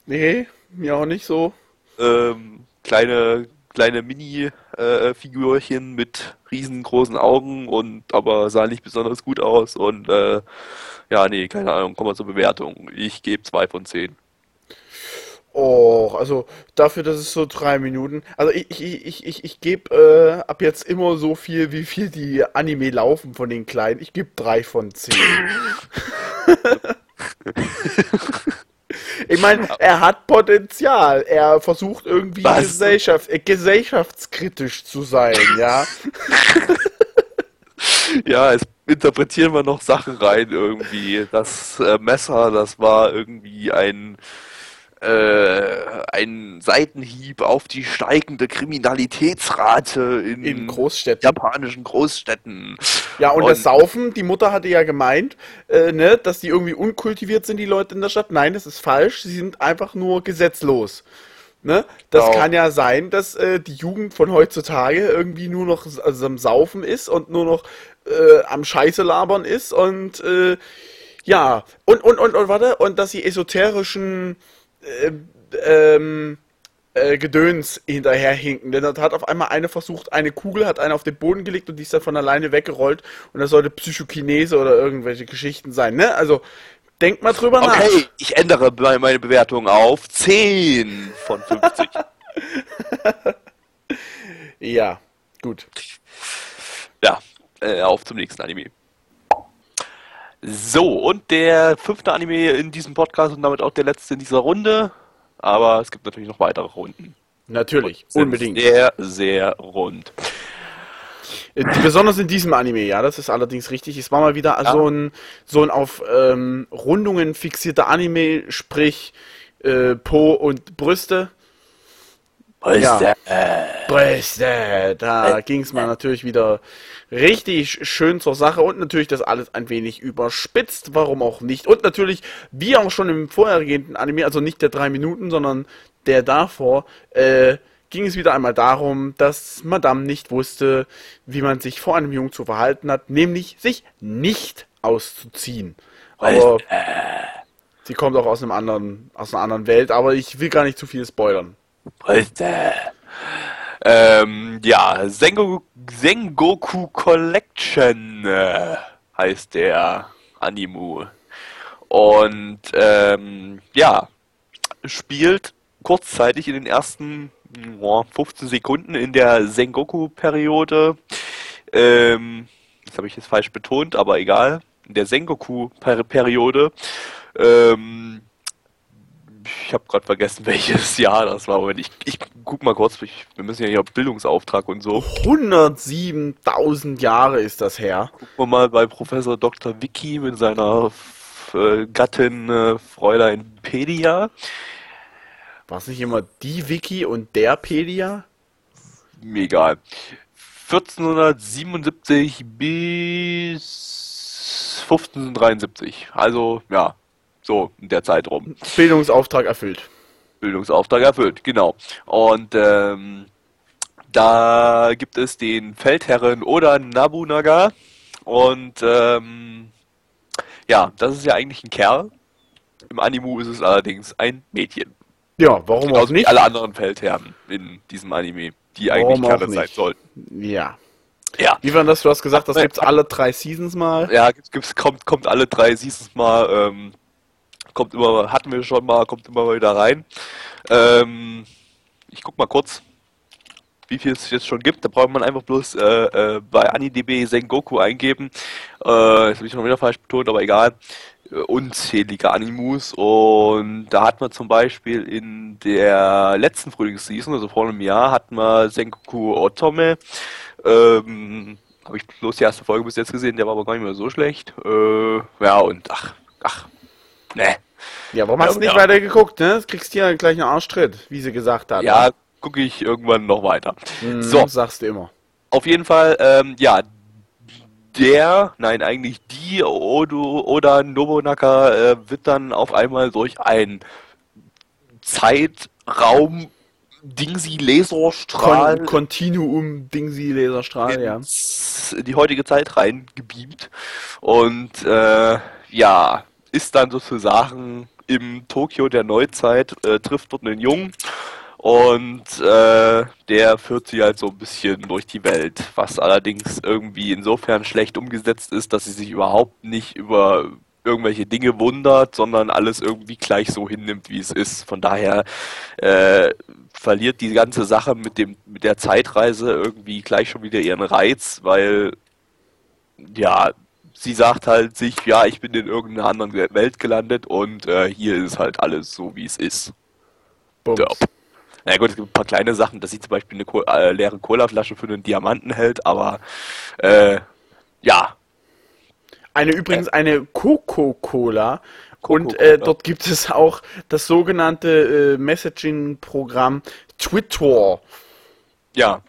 Nee, mir auch nicht so. ähm, kleine kleine Mini-Figürchen mit riesengroßen Augen und aber sah nicht besonders gut aus und äh, ja, nee, keine Ahnung, kommen wir zur Bewertung. Ich gebe zwei von zehn. Oh, also dafür, dass es so drei Minuten. Also ich, ich, ich, ich, ich gebe äh, ab jetzt immer so viel, wie viel die Anime laufen von den Kleinen. Ich gebe drei von zehn. ich meine, er hat Potenzial. Er versucht irgendwie? Gesellschaft, äh, gesellschaftskritisch zu sein, ja. Ja, es interpretieren wir noch Sachen rein irgendwie. Das äh, Messer, das war irgendwie ein äh, ein Seitenhieb auf die steigende Kriminalitätsrate in, In Großstädten. japanischen Großstädten. Ja, und, Und- das Saufen, die Mutter hatte ja gemeint, äh, ne, dass die irgendwie unkultiviert sind, die Leute in der Stadt. Nein, das ist falsch. Sie sind einfach nur gesetzlos. Ne? Das Genau. kann ja sein, dass äh, die Jugend von heutzutage irgendwie nur noch also am Saufen ist und nur noch äh, am Scheiße labern ist und äh, ja, und, und, und, und warte, und dass sie esoterischen äh, ähm, äh, Gedöns hinterherhinken. Denn da hat auf einmal eine versucht, eine Kugel hat eine auf den Boden gelegt und die ist dann von alleine weggerollt und das sollte Psychokinese oder irgendwelche Geschichten sein, ne? Also, denkt mal drüber nach. Okay, ich ändere me- meine Bewertung auf 10 von 50. Ja, gut. ja, äh, auf zum nächsten Anime. So, und der fünfte Anime in diesem Podcast und damit auch der letzte in dieser Runde. Aber es gibt natürlich noch weitere Runden. Natürlich, unbedingt. Sehr, sehr rund. Äh, Besonders in diesem Anime, ja, das ist allerdings richtig. Es war mal wieder Ja. so ein so ein auf ähm, Rundungen fixierter Anime, sprich äh, Po und Brüste. Ja. Brüste, da ging es mal natürlich wieder richtig schön zur Sache und natürlich das alles ein wenig überspitzt, warum auch nicht. Und natürlich, wie auch schon im vorhergehenden Anime, also nicht der drei Minuten, sondern der davor, äh, ging es wieder einmal darum, dass Madame nicht wusste, wie man sich vor einem Jungen zu verhalten hat, nämlich sich nicht auszuziehen. Aber sie kommt auch aus einem anderen, aus einer anderen Welt, aber ich will gar nicht zu viel spoilern. Brüste. Ähm, ja, Sengoku, Sengoku Collection äh, heißt der Animu. Und ähm, ja, spielt kurzzeitig in den ersten ja, 15 Sekunden in der Sengoku-Periode. Ähm, das habe ich jetzt falsch betont, aber egal. In der Sengoku-Periode. Ähm, ich habe gerade vergessen, welches Jahr das war. Moment, ich, ich guck mal kurz. Ich, wir müssen ja hier auf Bildungsauftrag und so. 107.000 Jahre ist das her. Gucken wir mal bei Professor Dr. Vicky mit seiner äh, Gattin äh, Fräulein Pedia. War es nicht immer die Wiki und der Pedia? Mir egal. 1477 bis 1573. Also, ja, so in der Zeit rum. Bildungsauftrag erfüllt. Bildungsauftrag erfüllt, genau. Und ähm, da gibt es den Feldherren Oda Nobunaga. Und ähm, ja, das ist ja eigentlich ein Kerl. Im Animu ist es allerdings ein Mädchen. Ja, warum auch Genauso wie nicht? alle anderen Feldherren in diesem Anime, die eigentlich Warum auch Kerle sein sollten. Ja. Ja. Wie war das? Du hast gesagt, das Hat- gibt's alle drei Seasons mal. Ja, gibt's, gibt's, kommt, kommt alle drei Seasons mal, ähm, kommt immer, hatten wir schon mal, kommt immer mal wieder rein. Ähm, ich guck mal kurz, wie viel es jetzt schon gibt. Da braucht man einfach bloß äh, äh, bei AniDB Sengoku eingeben. Äh, das habe ich schon wieder falsch betont, aber egal. Äh, Unzählige Animus und da hat man zum Beispiel in der letzten Frühlingsseason, also vor einem Jahr, hatten wir Sengoku Otome. Ähm, habe ich bloß die erste Folge bis jetzt gesehen, der war aber gar nicht mehr so schlecht. Äh, ja, und ach, ach, ne. Ja, warum hast du nicht ja. weiter geguckt, ne? Das kriegst hier gleich einen Arschtritt, wie sie gesagt hat. Ja, gucke ich irgendwann noch weiter. Mhm, So, sagst du immer. auf jeden Fall, ähm, ja, der, nein, eigentlich die Odo, Oda Nobunaga äh, wird dann auf einmal durch ein Zeitraum Dingsi Laserstrahl Kon Continuum Dingsy Laserstrahl, ja. die heutige Zeit reingebeamt und äh, ja, ist dann sozusagen im Tokio der Neuzeit, äh, trifft dort einen Jungen und äh, der führt sie halt so ein bisschen durch die Welt, was allerdings irgendwie insofern schlecht umgesetzt ist, dass sie sich überhaupt nicht über irgendwelche Dinge wundert, sondern alles irgendwie gleich so hinnimmt, wie es ist. Von daher äh, verliert die ganze Sache mit dem mit der Zeitreise irgendwie gleich schon wieder ihren Reiz, weil ja, sie sagt halt sich, ja, ich bin in irgendeiner anderen Welt gelandet und äh, hier ist halt alles so, wie es ist. Bums. Ja. Na gut, es gibt ein paar kleine Sachen, dass sie zum Beispiel eine Co äh, leere Colaflasche für einen Diamanten hält, aber äh, ja, Eine übrigens eine Coca-Cola. Und äh, dort gibt es auch das sogenannte äh, Messaging-Programm Twitter. ja.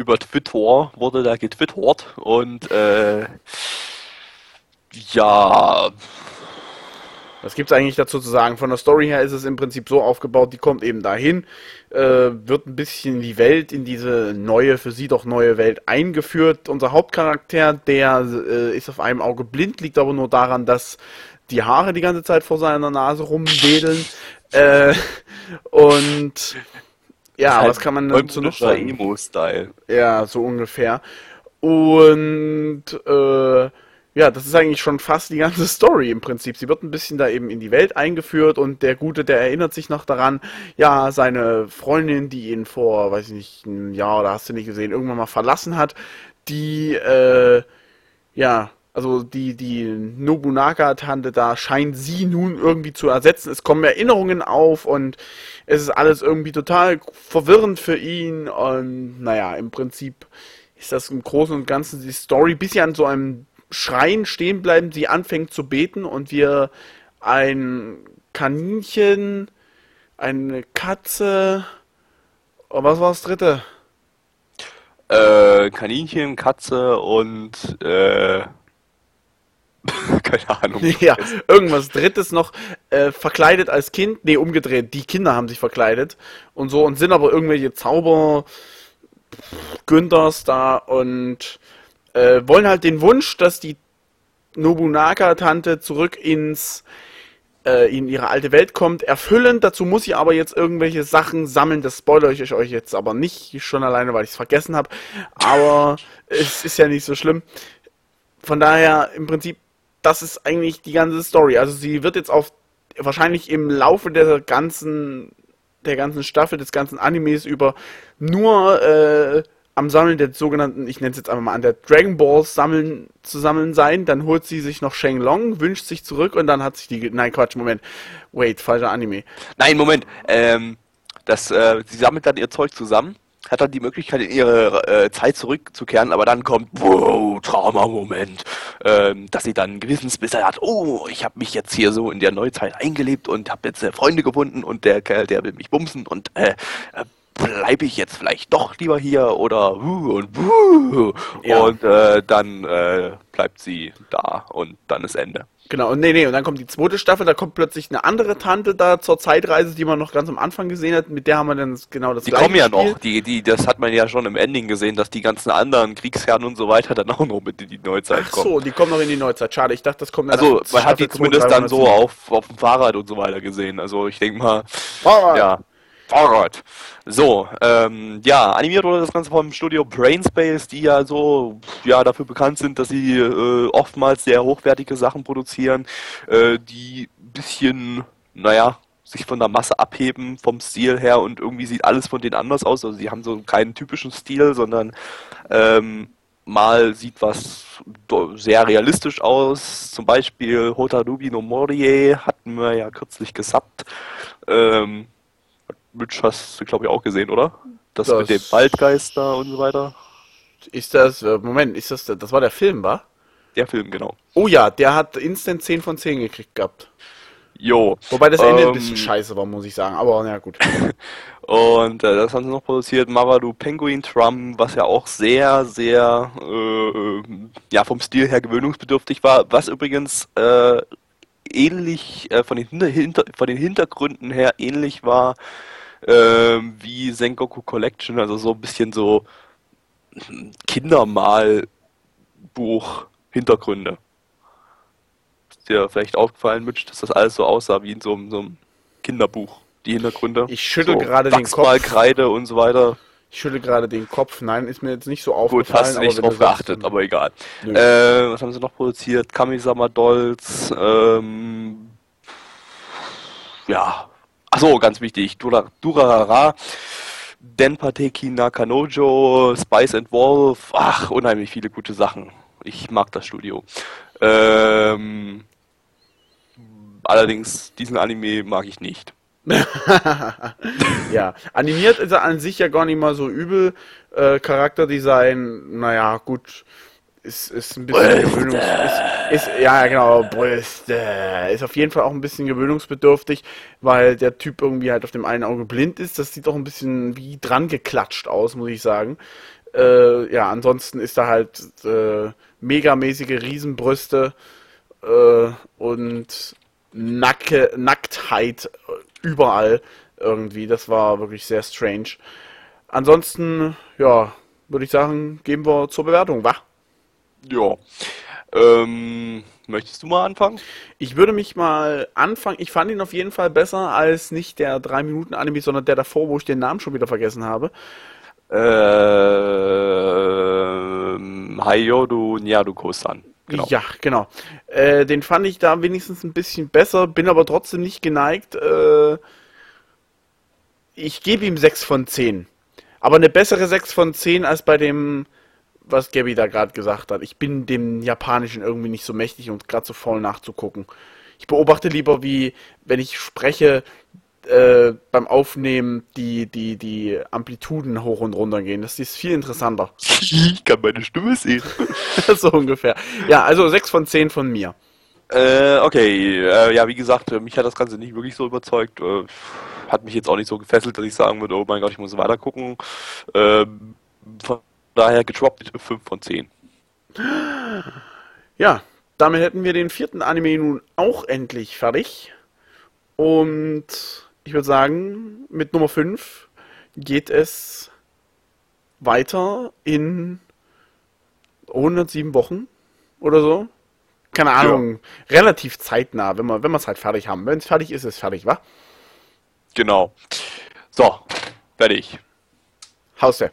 Über Twitter wurde da getwittert und äh, ja, Was gibt's eigentlich dazu zu sagen? Von der Story her ist es im Prinzip so aufgebaut, die kommt eben dahin, äh, wird ein bisschen in die Welt, in diese neue, für sie doch neue Welt eingeführt. Unser Hauptcharakter, der äh, ist auf einem Auge blind, liegt aber nur daran, dass die Haare die ganze Zeit vor seiner Nase rumwedeln. Äh, und ja, halt was kann man dazu noch sagen? Emo-Style. Ja, so ungefähr. Und äh, ja, das ist eigentlich schon fast die ganze Story im Prinzip. Sie wird ein bisschen da eben in die Welt eingeführt und der Gute, der erinnert sich noch daran, ja, seine Freundin, die ihn vor, weiß ich nicht, ein Jahr oder hast du nicht gesehen, irgendwann mal verlassen hat, die, äh, ja, also die, die Nobunaga-Tante da scheint sie nun irgendwie zu ersetzen. Es kommen Erinnerungen auf und es ist alles irgendwie total verwirrend für ihn. Und naja, im Prinzip ist das im Großen und Ganzen die Story, bis sie an so einem Schrein stehen bleiben, sie anfängt zu beten und wir ein Kaninchen, eine Katze, und was war das dritte? Äh, Kaninchen, Katze und äh, keine Ahnung. Ja, irgendwas drittes noch äh, verkleidet als Kind. Nee, umgedreht. Die Kinder haben sich verkleidet und so und sind aber irgendwelche Zauber Günthers da und äh, wollen halt den Wunsch, dass die Nobunaga-Tante zurück ins äh, in ihre alte Welt kommt, erfüllen. Dazu muss sie aber jetzt irgendwelche Sachen sammeln. Das spoilere ich euch jetzt aber nicht, schon alleine, weil ich es vergessen habe. Aber es ist ja nicht so schlimm. Von daher, im Prinzip, das ist eigentlich die ganze Story. Also sie wird jetzt auf wahrscheinlich im Laufe der ganzen der ganzen Staffel, des ganzen Animes über nur äh, am Sammeln der sogenannten, ich nenne es jetzt einfach mal an der Dragon Balls sammeln, zu sammeln sein. Dann holt sie sich noch Sheng Long, wünscht sich zurück und dann hat sich die. Nein, Quatsch, Moment. Wait, falscher Anime. Nein, Moment. Ähm, das, äh, sie sammelt dann ihr Zeug zusammen, hat dann die Möglichkeit, in ihre äh, Zeit zurückzukehren, aber dann kommt, wow, Trauma-Moment, ähm, dass sie dann Gewissensbisse hat, oh, ich habe mich jetzt hier so in der Neuzeit eingelebt und habe jetzt äh, Freunde gefunden und der Kerl, der will mich bumsen und äh, äh bleibe ich jetzt vielleicht doch lieber hier oder und ja. und äh, dann äh, bleibt sie da und dann ist Ende. Genau, und nee, nee, und dann kommt die zweite Staffel, da kommt plötzlich eine andere Tante da zur Zeitreise, die man noch ganz am Anfang gesehen hat, mit der haben wir dann genau das Die kommen ja Spiel. noch, die, die, das hat man ja schon im Ending gesehen, dass die ganzen anderen Kriegsherren und so weiter dann auch noch mit in die Neuzeit Ach kommen. Ach so, die kommen noch in die Neuzeit, schade, ich dachte, das kommt dann Also, man hat die zumindest dann so auf, auf dem Fahrrad und so weiter gesehen, also ich denke mal, Fahrrad. ja. Fahrrad. So, ähm, ja, animiert wurde das Ganze vom Studio Brainspace, die ja so ja dafür bekannt sind, dass sie äh, oftmals sehr hochwertige Sachen produzieren, äh, die ein bisschen, naja, sich von der Masse abheben vom Stil her und irgendwie sieht alles von denen anders aus. Also sie haben so keinen typischen Stil, sondern ähm, mal sieht was sehr realistisch aus. Zum Beispiel Hotarubi no Morie hatten wir ja kürzlich gesappt. Ähm, Mitch hast du, glaube ich, auch gesehen, oder? Das, das, mit dem Waldgeister und so weiter. Ist das, äh, Moment, ist das, das war der Film, war? Der Film, genau. Oh ja, der hat instant 10 von 10 gekriegt gehabt. Jo. Wobei das Ende ähm, ein bisschen scheiße war, muss ich sagen, aber na gut. und äh, das haben sie noch produziert, Mavadu Penguin Drum, was ja auch sehr, sehr, äh, ja, vom Stil her gewöhnungsbedürftig war, was übrigens äh, ähnlich, äh, von, den Hinter von den Hintergründen her ähnlich war ähm, wie Sengoku Collection, also so ein bisschen so Kindermalbuch Hintergründe. Ist dir vielleicht aufgefallen, Mitch, dass das alles so aussah wie in so, so einem Kinderbuch, die Hintergründe? Ich schüttel so gerade den Kopf. Kreide und so weiter. Ich schüttle gerade den Kopf. Nein, ist mir jetzt nicht so aufgefallen. Gut, hast du nicht drauf geachtet, aber egal. Äh, was haben sie noch produziert? Kamisama Dolls, ähm, ja, Achso, ganz wichtig, Dura, Durarara, Denpateki Nakanojo, Spice and Wolf, ach, unheimlich viele gute Sachen. Ich mag das Studio. Ähm, allerdings, diesen Anime mag ich nicht. ja, animiert ist er an sich ja gar nicht mal so übel. Äh, Charakterdesign, naja, gut ist, ist ein bisschen gewöhnungs ist, ist, ja genau Brüste ist auf jeden Fall auch ein bisschen gewöhnungsbedürftig, weil der Typ irgendwie halt auf dem einen Auge blind ist. Das sieht doch ein bisschen wie dran geklatscht aus, muss ich sagen. Äh, ja, ansonsten ist da halt äh, megamäßige Riesenbrüste äh, und Nacke, Nacktheit überall irgendwie. Das war wirklich sehr strange. Ansonsten, ja, würde ich sagen, gehen wir zur Bewertung, wa? Ja. Ähm, möchtest du mal anfangen? Ich würde mich mal anfangen. Ich fand ihn auf jeden Fall besser als nicht der 3-Minuten-Anime, sondern der davor, wo ich den Namen schon wieder vergessen habe. Ähm, Hayoru Nyaruko-san. Genau. Ja, genau. Äh, den fand ich da wenigstens ein bisschen besser, bin aber trotzdem nicht geneigt. Äh, ich gebe ihm 6 von 10. Aber eine bessere 6 von 10 als bei dem was Gabby da gerade gesagt hat. Ich bin dem Japanischen irgendwie nicht so mächtig und gerade so voll nachzugucken. Ich beobachte lieber, wie, wenn ich spreche, äh, beim Aufnehmen die, die, die Amplituden hoch und runter gehen. Das ist viel interessanter. Ich kann meine Stimme sehen. so ungefähr. Ja, also 6 von 10 von mir. Äh, okay, äh, ja, wie gesagt, äh, mich hat das Ganze nicht wirklich so überzeugt. Äh, hat mich jetzt auch nicht so gefesselt, dass ich sagen würde, oh mein Gott, ich muss weiter gucken. Ähm, von daher gedroppt 5 von 10. Ja, damit hätten wir den vierten Anime nun auch endlich fertig. Und ich würde sagen, mit Nummer 5 geht es weiter in 107 Wochen oder so. Keine Ahnung, ja. relativ zeitnah, wenn wir wenn es halt fertig haben. Wenn es fertig ist, ist es fertig, wa? Genau. So, fertig. Hause.